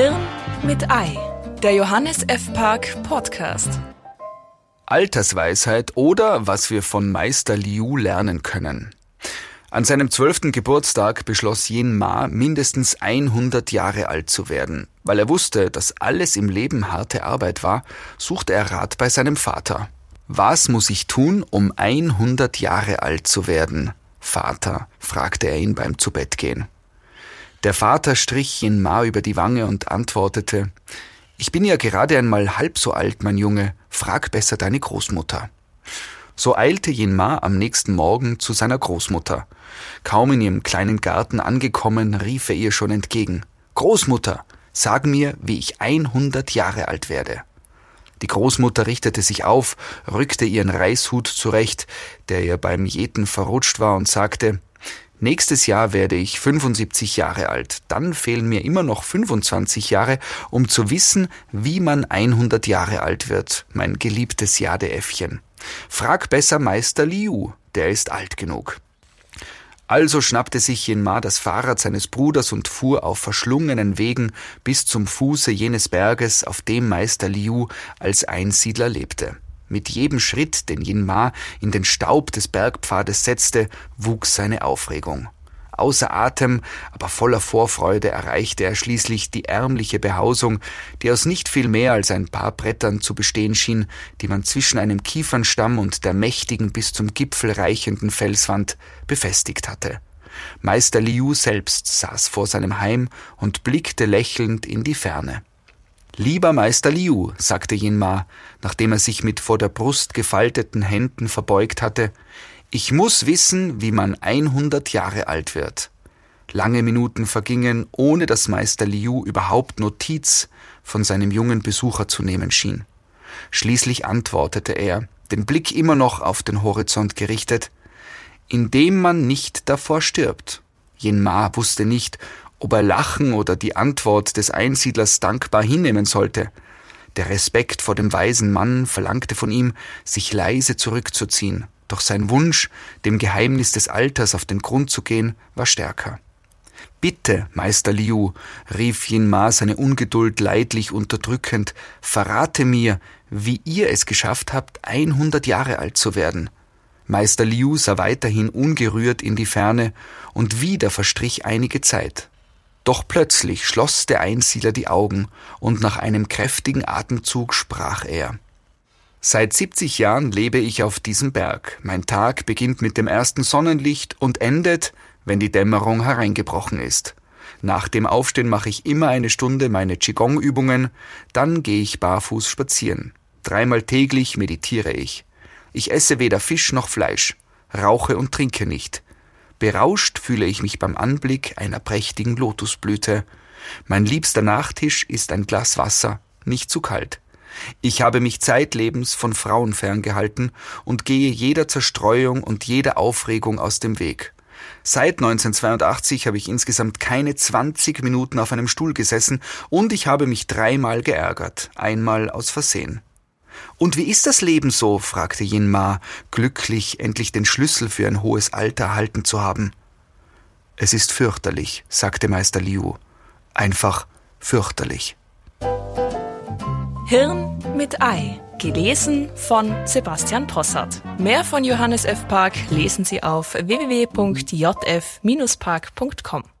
Hirn mit Ei, der Johannes F. Park Podcast. Altersweisheit oder was wir von Meister Liu lernen können. An seinem zwölften Geburtstag beschloss Yin Ma, mindestens 100 Jahre alt zu werden. Weil er wusste, dass alles im Leben harte Arbeit war, suchte er Rat bei seinem Vater. Was muss ich tun, um 100 Jahre alt zu werden? Vater, fragte er ihn beim Zubettgehen. Der Vater strich Yin Ma über die Wange und antwortete, ich bin ja gerade einmal halb so alt, mein Junge, frag besser deine Großmutter. So eilte Yin Ma am nächsten Morgen zu seiner Großmutter. Kaum in ihrem kleinen Garten angekommen, rief er ihr schon entgegen. Großmutter, sag mir, wie ich 100 Jahre alt werde. Die Großmutter richtete sich auf, rückte ihren Reishut zurecht, der ihr beim Jäten verrutscht war, und sagte, Nächstes Jahr werde ich 75 Jahre alt. Dann fehlen mir immer noch 25 Jahre, um zu wissen, wie man 100 Jahre alt wird, mein geliebtes Jadeäffchen. Frag besser Meister Liu, der ist alt genug. Also schnappte sich Jinma das Fahrrad seines Bruders und fuhr auf verschlungenen Wegen bis zum Fuße jenes Berges, auf dem Meister Liu als Einsiedler lebte. Mit jedem Schritt, den Yin Ma in den Staub des Bergpfades setzte, wuchs seine Aufregung. Außer Atem, aber voller Vorfreude erreichte er schließlich die ärmliche Behausung, die aus nicht viel mehr als ein paar Brettern zu bestehen schien, die man zwischen einem Kiefernstamm und der mächtigen bis zum Gipfel reichenden Felswand befestigt hatte. Meister Liu selbst saß vor seinem Heim und blickte lächelnd in die Ferne. Lieber Meister Liu, sagte Jinma, nachdem er sich mit vor der Brust gefalteten Händen verbeugt hatte, ich muss wissen, wie man 100 Jahre alt wird. Lange Minuten vergingen, ohne dass Meister Liu überhaupt Notiz von seinem jungen Besucher zu nehmen schien. Schließlich antwortete er, den Blick immer noch auf den Horizont gerichtet, indem man nicht davor stirbt. Jinma wusste nicht, ob er Lachen oder die Antwort des Einsiedlers dankbar hinnehmen sollte. Der Respekt vor dem weisen Mann verlangte von ihm, sich leise zurückzuziehen, doch sein Wunsch, dem Geheimnis des Alters auf den Grund zu gehen, war stärker. Bitte, Meister Liu, rief Yin Ma seine Ungeduld leidlich unterdrückend, verrate mir, wie ihr es geschafft habt, 100 Jahre alt zu werden. Meister Liu sah weiterhin ungerührt in die Ferne, und wieder verstrich einige Zeit. Doch plötzlich schloss der Einsiedler die Augen und nach einem kräftigen Atemzug sprach er. Seit 70 Jahren lebe ich auf diesem Berg. Mein Tag beginnt mit dem ersten Sonnenlicht und endet, wenn die Dämmerung hereingebrochen ist. Nach dem Aufstehen mache ich immer eine Stunde meine Qigong-Übungen, dann gehe ich barfuß spazieren. Dreimal täglich meditiere ich. Ich esse weder Fisch noch Fleisch, rauche und trinke nicht. Berauscht fühle ich mich beim Anblick einer prächtigen Lotusblüte. Mein liebster Nachtisch ist ein Glas Wasser, nicht zu kalt. Ich habe mich zeitlebens von Frauen ferngehalten und gehe jeder Zerstreuung und jeder Aufregung aus dem Weg. Seit 1982 habe ich insgesamt keine 20 Minuten auf einem Stuhl gesessen und ich habe mich dreimal geärgert, einmal aus Versehen. Und wie ist das Leben so? fragte Yin Ma, glücklich, endlich den Schlüssel für ein hohes Alter erhalten zu haben. Es ist fürchterlich, sagte Meister Liu. Einfach fürchterlich. Hirn mit Ei. Gelesen von Sebastian Possart. Mehr von Johannes F. Park lesen Sie auf www.jf-park.com.